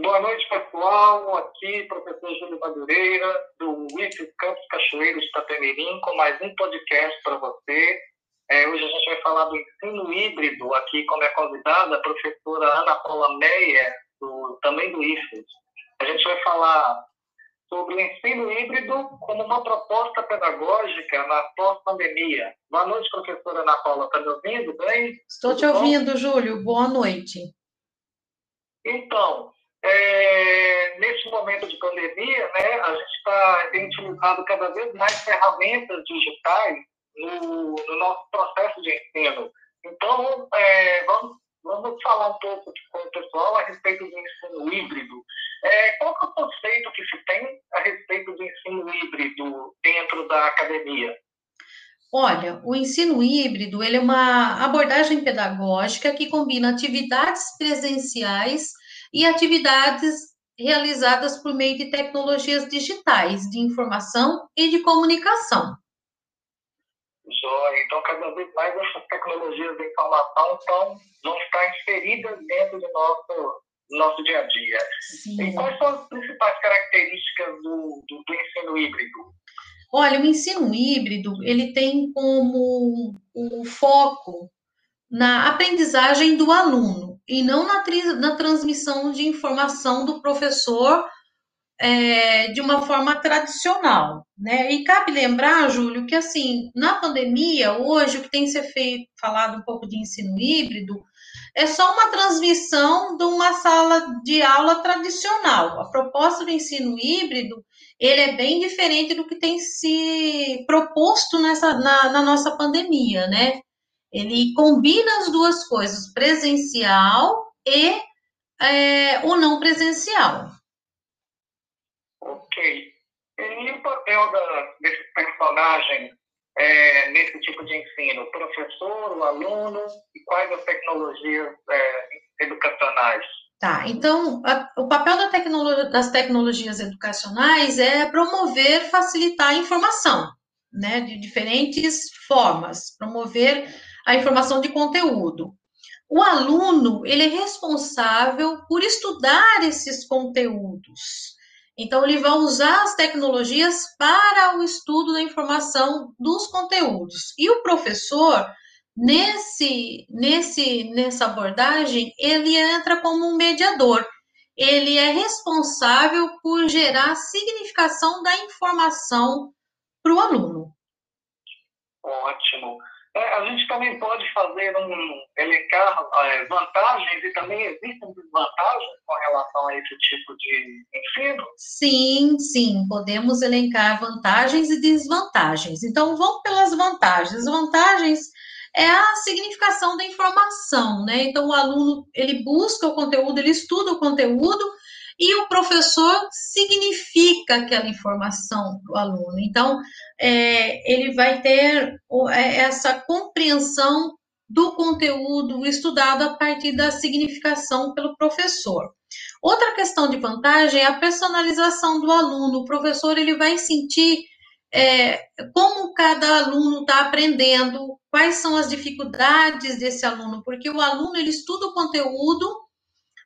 Boa noite, pessoal. Aqui, professor Júlio Madureira, do IF Campos Cachoeiro de Itapemirim, com mais um podcast para você. É, hoje a gente vai falar do ensino híbrido, aqui como é convidada a professora Ana Paula Meyer, do, também do IFES. A gente vai falar sobre o ensino híbrido como uma proposta pedagógica na pós-pandemia. Boa noite, professora Ana Paula. Está me ouvindo bem? Estou te ouvindo, Júlio. Boa noite. Então, é, nesse momento de pandemia, né, a gente está tem utilizado cada vez mais ferramentas digitais no, no nosso processo de ensino. Então, é, vamos, vamos falar um pouco com o pessoal a respeito do ensino híbrido. É, qual é o conceito que se tem a respeito do ensino híbrido dentro da academia? Olha, o ensino híbrido ele é uma abordagem pedagógica que combina atividades presenciais e atividades realizadas por meio de tecnologias digitais de informação e de comunicação. Joia. Então, cada vez mais essas tecnologias de informação estão, vão estar inseridas dentro do nosso, nosso dia a dia. Sim. E quais são as principais características do, do, do ensino híbrido? Olha, o ensino híbrido, ele tem como o foco na aprendizagem do aluno e não na, na transmissão de informação do professor é, de uma forma tradicional, né? E cabe lembrar, Júlio, que assim, na pandemia, hoje, o que tem que ser feito, falado um pouco de ensino híbrido, é só uma transmissão de uma sala de aula tradicional. A proposta do ensino híbrido, ele é bem diferente do que tem se proposto nessa, na, na nossa pandemia, né? Ele combina as duas coisas, presencial e é, o não presencial. Ok. E o papel da, desse personagem é, nesse tipo de ensino? O professor, o aluno e quais as tecnologias é, educacionais? Tá, então, a, o papel da das tecnologias educacionais é promover, facilitar a informação, né, de diferentes formas, promover a informação de conteúdo. O aluno, ele é responsável por estudar esses conteúdos. Então, ele vai usar as tecnologias para o estudo da informação dos conteúdos. E o professor, nesse, nesse, nessa abordagem, ele entra como um mediador. Ele é responsável por gerar significação da informação para o aluno. Ótimo. É, a gente também pode fazer um elencar é, vantagens e também existem desvantagens com relação a esse tipo de ensino? Sim, sim, podemos elencar vantagens e desvantagens. Então, vamos pelas vantagens. Vantagens é a significação da informação, né? Então, o aluno, ele busca o conteúdo, ele estuda o conteúdo, e o professor significa aquela informação para o aluno. Então, é, ele vai ter é, essa compreensão do conteúdo estudado a partir da significação pelo professor. Outra questão de vantagem é a personalização do aluno. O professor ele vai sentir é, como cada aluno está aprendendo, quais são as dificuldades desse aluno, porque o aluno ele estuda o conteúdo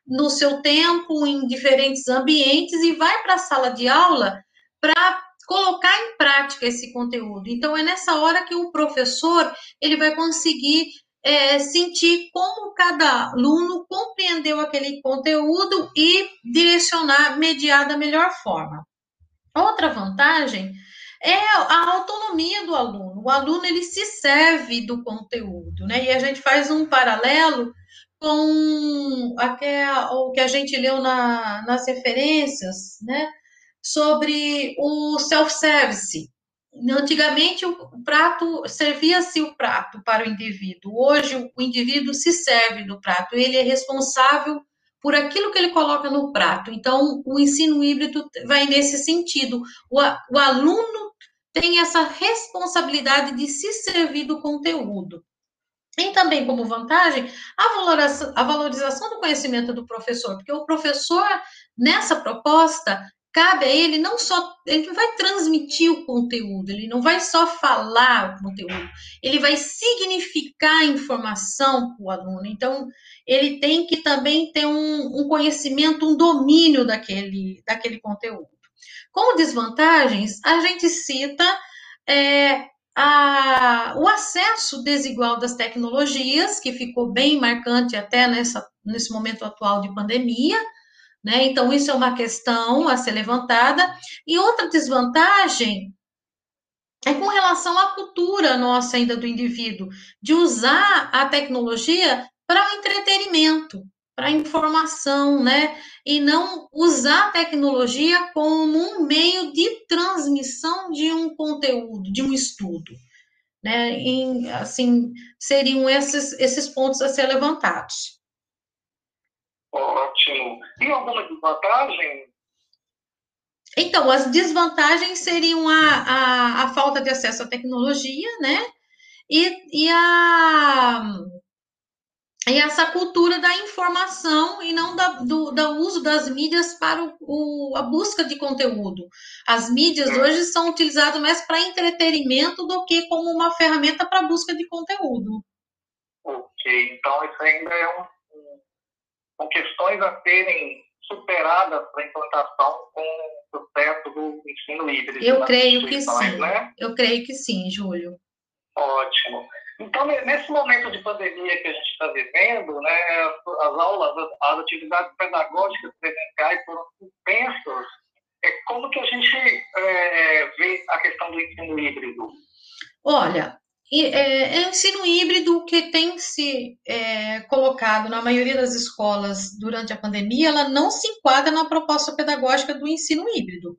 no seu tempo, em diferentes ambientes, e vai para a sala de aula para colocar em prática esse conteúdo. Então, é nessa hora que o professor ele vai conseguir é, sentir como cada aluno compreendeu aquele conteúdo e direcionar, mediar da melhor forma. Outra vantagem é a autonomia do aluno. O aluno ele se serve do conteúdo, né? E a gente faz um paralelo com o que a gente leu na, nas referências, né, sobre o self-service. Antigamente, o prato, servia-se o prato para o indivíduo. Hoje, o indivíduo se serve do prato. Ele é responsável por aquilo que ele coloca no prato. Então, o ensino híbrido vai nesse sentido. O, o aluno tem essa responsabilidade de se servir do conteúdo. Tem também como vantagem a valorização, do conhecimento do professor, porque o professor, nessa proposta, cabe a ele não só, ele vai transmitir o conteúdo, ele não vai só falar o conteúdo, ele vai significar a informação para o aluno. Então, ele tem que também ter um, um conhecimento, um domínio daquele, daquele conteúdo. Como desvantagens, a gente cita é, a, o acesso desigual das tecnologias, que ficou bem marcante até nessa, nesse momento atual de pandemia, né? Então, isso é uma questão a ser levantada. E outra desvantagem é com relação à cultura nossa ainda do indivíduo, de usar a tecnologia para o entretenimento, para a informação, né? E não usar a tecnologia como um meio de transmissão de um conteúdo, de um estudo. Né? Em, assim, seriam esses, esses pontos a ser levantados. Ótimo. E alguma desvantagem? Então, as desvantagens seriam a, a, a falta de acesso à tecnologia, né? E, e, a, e essa cultura da informação e não da, do, do uso das mídias para o, o, a busca de conteúdo. As mídias hum. hoje são utilizadas mais para entretenimento do que como uma ferramenta para busca de conteúdo. Ok, então isso ainda é um são questões a serem superadas para a implantação com o sucesso do ensino híbrido. Eu creio que sim. Né? Eu creio que sim, Júlio. Ótimo. Então, nesse momento de pandemia que a gente está vivendo, né, as aulas, as atividades pedagógicas presenciais foram suspensas. É, como que a gente é, vê a questão do ensino híbrido? Olha, é, é ensino híbrido que tem se é, colocado na maioria das escolas durante a pandemia, ela não se enquadra na proposta pedagógica do ensino híbrido.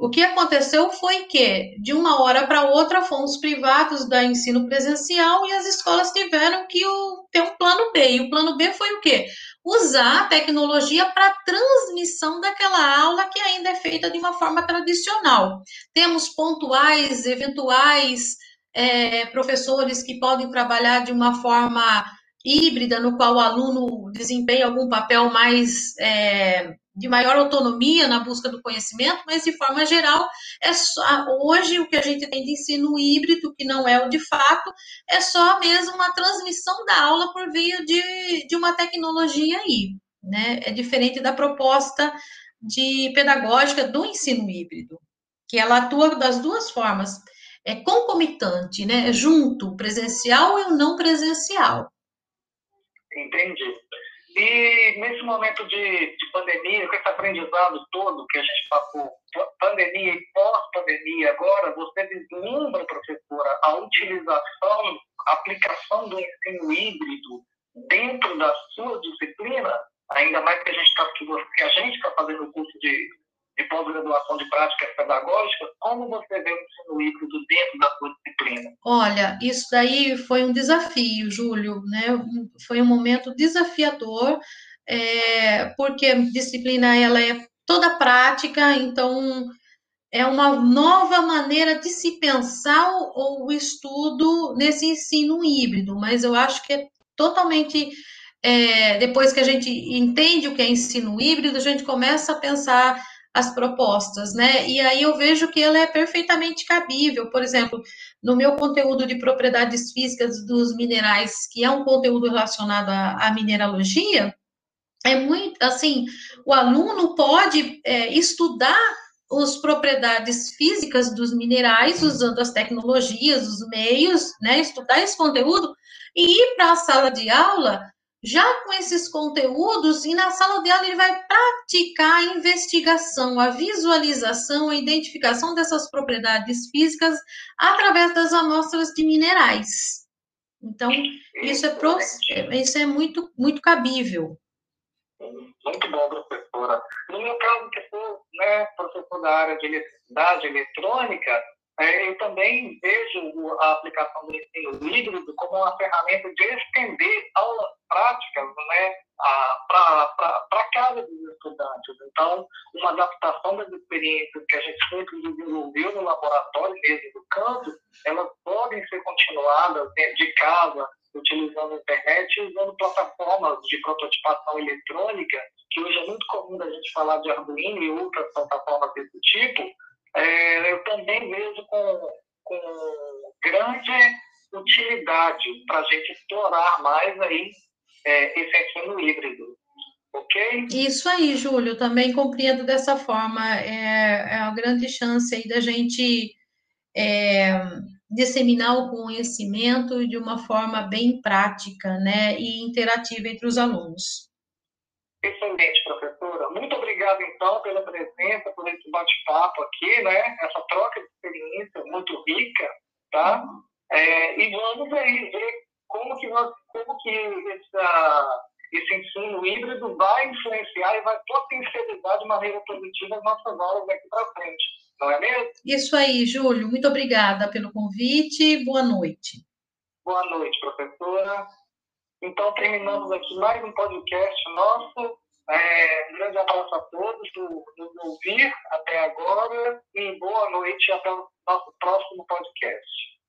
O que aconteceu foi que, de uma hora para outra, fomos privados da ensino presencial e as escolas tiveram que o, ter um plano B. E o plano B foi o quê? Usar a tecnologia para transmissão daquela aula que ainda é feita de uma forma tradicional. Temos pontuais, eventuais é, professores que podem trabalhar de uma forma híbrida, no qual o aluno desempenha algum papel mais é, de maior autonomia na busca do conhecimento, mas de forma geral, é só, hoje o que a gente tem de ensino híbrido, que não é o de fato, é só mesmo uma transmissão da aula por via de, de uma tecnologia aí, né? É diferente da proposta de pedagógica do ensino híbrido, que ela atua das duas formas é concomitante, né? É junto, presencial e o não presencial. Entendi. E nesse momento de, de pandemia, com esse aprendizado todo que a gente passou, pandemia e pós-pandemia agora, você vislumbra, professora, a utilização, a aplicação do ensino híbrido dentro da sua disciplina, ainda mais que a gente está que a gente está fazendo o curso de de pós-graduação de práticas pedagógicas, como você vê o ensino híbrido dentro da sua disciplina? Olha, isso daí foi um desafio, Júlio, né? Foi um momento desafiador, é, porque a disciplina ela é toda prática, então é uma nova maneira de se pensar o, o estudo nesse ensino híbrido, mas eu acho que é totalmente é, depois que a gente entende o que é ensino híbrido, a gente começa a pensar as propostas, né? E aí eu vejo que ela é perfeitamente cabível. Por exemplo, no meu conteúdo de propriedades físicas dos minerais, que é um conteúdo relacionado à, à mineralogia, é muito assim, o aluno pode é, estudar as propriedades físicas dos minerais usando as tecnologias, os meios, né? Estudar esse conteúdo e ir para a sala de aula já com esses conteúdos, e na sala de aula ele vai praticar a investigação, a visualização, a identificação dessas propriedades físicas através das amostras de minerais. Então, isso é, pro, isso é muito, muito cabível. Muito bom, professora. No meu caso, que sou né, professor da área de eletricidade eletrônica, eu também vejo a aplicação do ensino híbrido como uma ferramenta de estender aulas práticas né, para casa dos estudantes. Então, uma adaptação das experiências que a gente sempre desenvolveu no laboratório mesmo do campo, elas podem ser continuadas dentro de casa, utilizando a internet usando plataformas de prototipação eletrônica, que hoje é muito comum a gente falar de Arduino e outras plataformas desse tipo, é, eu também vejo com, com grande utilidade para a gente explorar mais aí é, esse ensino híbrido. Ok? Isso aí, Júlio, também compreendo dessa forma. É, é uma grande chance aí da gente é, disseminar o conhecimento de uma forma bem prática, né, e interativa entre os alunos. Excelente, professora. Muito obrigado, então, pela presença, por esse bate-papo aqui, né, essa troca de experiência muito rica, tá? É, e vamos aí ver como que, nós, como que essa, esse ensino híbrido vai influenciar e vai potencializar de maneira positiva as nossas aulas daqui para frente, não é mesmo? Isso aí, Júlio. Muito obrigada pelo convite. Boa noite. Boa noite, professora. Então, terminamos aqui mais um podcast nosso. É, um grande abraço a todos por nos ouvir até agora e boa noite até o nosso próximo podcast.